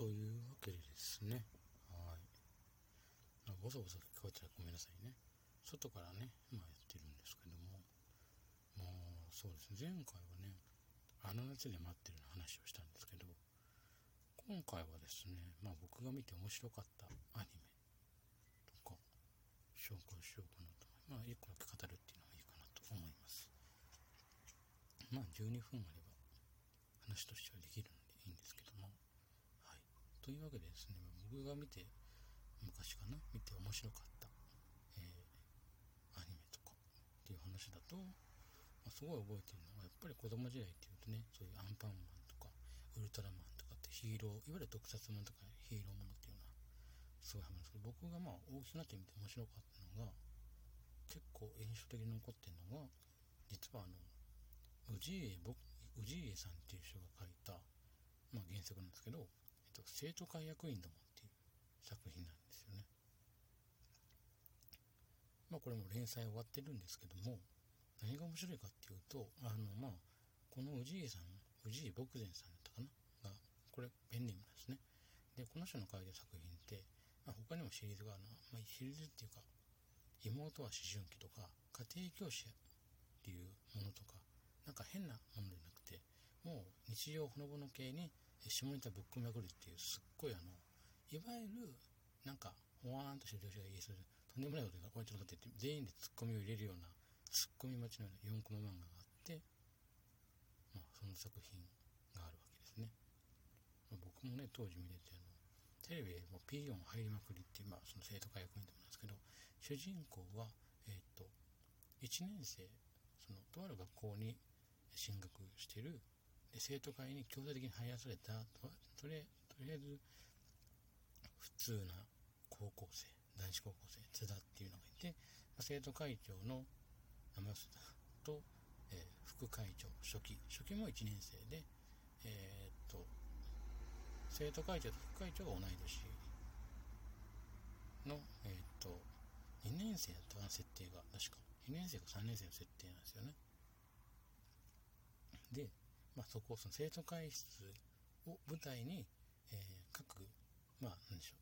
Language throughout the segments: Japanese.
というわけですね、はい。ボソボソ聞こえたらごめんなさいね。外からね、まあやってるんですけども、もうそうですね、前回はね、あの夏で待ってるの話をしたんですけど、今回はですね、まあ僕が見て面白かったアニメとか、紹介しようかなと。まあ一個だけ語るっていうのがいいかなと思います。まあ12分あれば話としてはできるのでいいんですけども、というわけでですね、僕が見て、昔かな、見て面白かった、えー、アニメとかっていう話だと、まあ、すごい覚えてるのは、やっぱり子供時代っていうとね、そういうアンパンマンとか、ウルトラマンとかってヒーロー、いわゆる特撮ものとかヒーローものっていうのは、すごいハマるんですけど、僕がまあ大きくなってみて面白かったのが、結構印象的に残ってるのが、実はあの、氏家氏家さんっていう人が書いた、まあ、原作なんですけど、と、生徒会役員どもっていう作品なんですよね。まあこれも連載終わってるんですけども、何が面白いかっていうと、あのまあ、この氏家さん、氏家牧前さんだったかなが、これペンネームなんですね。で、この人の書いた作品って、まあ、他にもシリーズがあるのは、まあ、シリーズっていうか、妹は思春期とか、家庭教師っていうものとか、なんか変なものじゃなくて、もう日常ほのぼの系に下ネタぶっ込みまくるっていうすっごいあの、いわゆるなんかほわーんとしてる人が言いそうで、とんでもないことがこうやってことって全員でツッコミを入れるようなツッコミ待ちのような4コマ漫画があって、まあその作品があるわけですね。まあ、僕もね、当時見ててあの、テレビでも P4 入りまくりっていう、まあその生徒会役員でもなんですけど、主人公は、えっ、と、1年生、そのとある学校に進学してる生徒会に強制的に入らされた。とりとりあえず普通な高校生男子高校生津田っていうのがいて、生徒会長の山須田と、えー、副会長初期初期も1年生でえー、っと生徒会長と副会長が同い年のえー、っと2年生だったな設定が確か2年生か3年生の設定なんですよね。で、まあ、そこ、その生徒会室を舞台に、えー、各、まあ、なんでしょ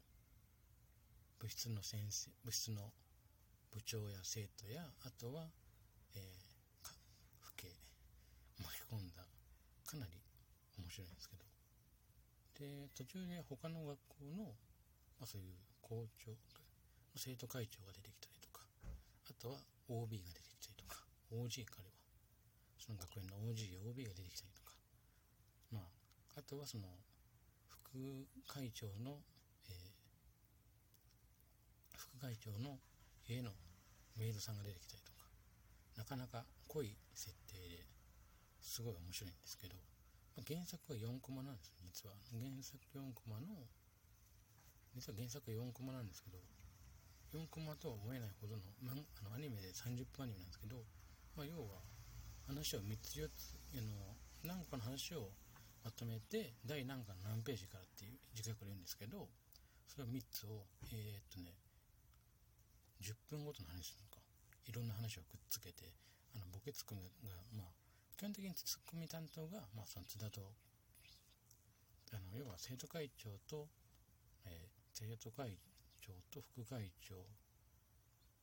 う、部室の先生、部室の部長や生徒や、あとは、えー、か、父兄、巻き込んだ、かなり面白いんですけど、で、途中で他の学校の、まあそういう校長、生徒会長が出てきたりとか、あとは OB が出てきたりとか、OG 彼は。その学園の OG、OB が出てきたりとか、あ、とはその、副会長の、えー、副会長の家のメイドさんが出てきたりとか、なかなか濃い設定ですごい面白いんですけど、まあ、原作は4コマなんです実は。原作4コマの、実は原作4コマなんですけど、4コマとは思えないほどの、まあのアニメで30分アニメなんですけど、まあ、要は、話を3つ4つ、あの、何個の話をまとめて、第何巻何ページからっていう時間から言うんですけど、それを3つを、えー、っとね、10分ごとの話するのか、いろんな話をくっつけて、あの、ボケツッコミが、まあ、基本的にツッコミ担当が、まあ、その津田と、あの、要は生徒会長と、えー、生徒会長と副会長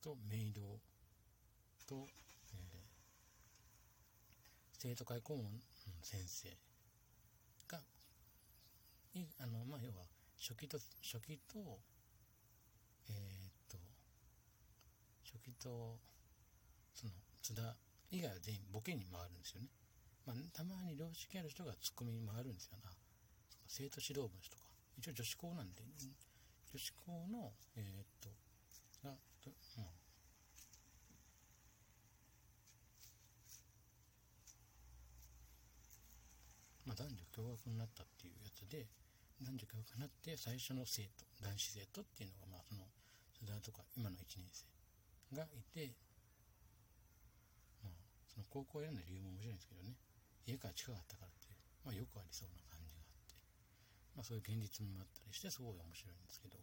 とメイドと、えー生徒会顧問先生が、いあの、まあ、要は、初期と、初期と、えー、っと、初期と、その、津田以外は全員ボケに回るんですよね。まあ、たまに良識ある人がツッコミに回るんですよな。生徒指導部の人とか。一応女子校なんで、女子校の、えー、っと、が、とまあ、まあ、男女共学になったっていうやつで、男女共学になって最初の生徒、男子生徒っていうのが、まあ、その、須田とか今の1年生がいて、まあ、その高校を選んだ理由も面白いんですけどね、家から近かったからっていう、まあ、よくありそうな感じがあって、まあ、そういう現実もあったりして、すごい面白いんですけど、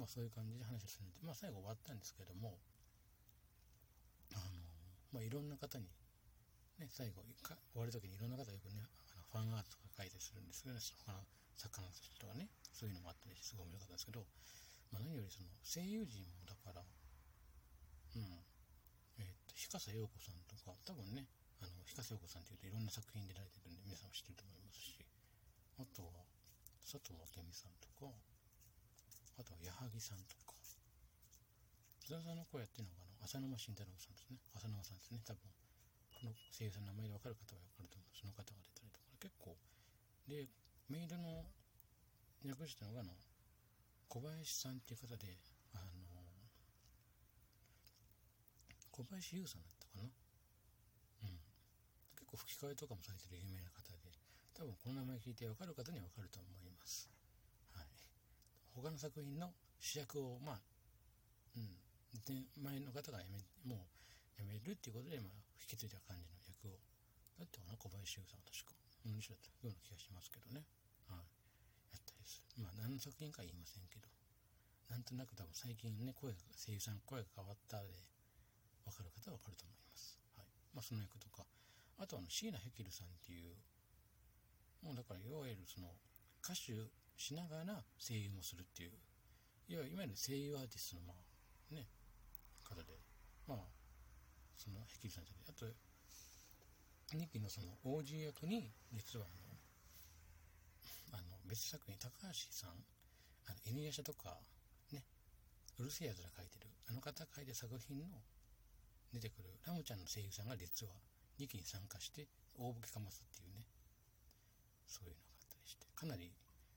まあ、そういう感じで話をするんで、まあ、最後終わったんですけども、あの、まあ、いろんな方にね、最後、終わる時にいろんな方よくね、あのファンアートとか書いたりするんですけどね、その作家の人とかねそういうのもあったりしてすごい面白かったんですけど、まあ、何よりその声優陣もだからうんえー、っと日笠陽子さんとか多分ねあの日笠陽子さんっていうといろんな作品に出られてるんで皆さんも知ってると思いますしあとは佐藤明美さんとかあとは矢作さんとか津田さんの声やってるのがあの浅沼慎太郎さんですね。浅沼さんですね。多分この声優さんの名前で分かる方は分かると思うその方が出たりとか結構でメイドの訳したのがの小林さんっていう方であの小林優さんだったかな？うん。結構吹き替えとかもされてる有名な方で多分この名前聞いて分かる方には分かると思います。はい。他の作品の主役をまあうん。で前の方が辞めもう辞めるっていうことで、まあ、引き継いだ感じの役を。だってかな？小林優さんは確か。同じだったような気がしますけどね。ま何の作品か言いませんけどなんとなく多分最近ね声が声優さん声が変わったで分かる方は分かると思います、はい。まあ、その役とか。あとあの椎名ヘキルさんっていうもうだからいわゆるその歌手しながら声優もするっていういわゆる声優アーティストのまあね方で。まあそのヘキルさんじゃない。あと2期のその王子役に実はあの別作品高橋さんあの犬夜叉とかねうるせえやつら書いてるあの方書いて作品の出てくるラムちゃんの声優さんが実は2期に参加して大ボケかますっていうねそういうのがあったりしてかなり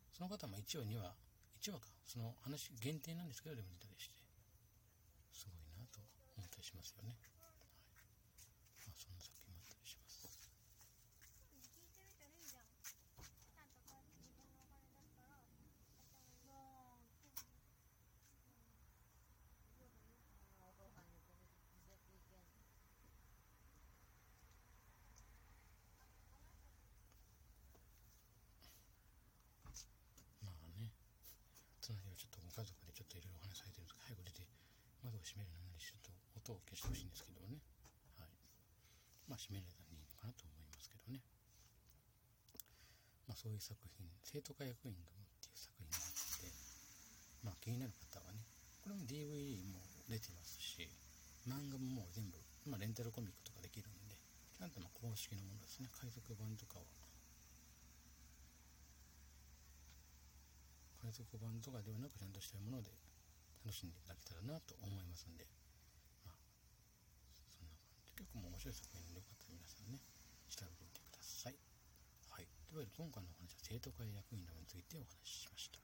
その方も1話2話1話かその話限定なんですけどでも出たりしてすごいなと思ったりしますよね、はいまあ、そんな作品もあったりします聞いてみたらいいじゃん。ちゃんとこうやって自分のお金出したら、もう、まあね隣はちょっとご家族でちょっといろいろお話されてるんですけど早く出て窓を閉めるのにちょっと音を消してほしいんですけどね。はい。まあ閉められたらいいのかなと思いますけどね。まあそういう作品「生徒会役員ども」っていう作品があってまあ気になる方はねこれも DVD も出てますし漫画ももう全部、まあ、レンタルコミックとかできるんでちゃんとま公式のものですね。海賊版とかは海賊版とかではなくちゃんとしたもので楽しんでいただけたらなと思いますんで。まあそんな感じ。で結構面白い作品でよかったら皆さんね調べてみてください。はい。というわけで今回のお話は生徒会役員などについてお話ししました。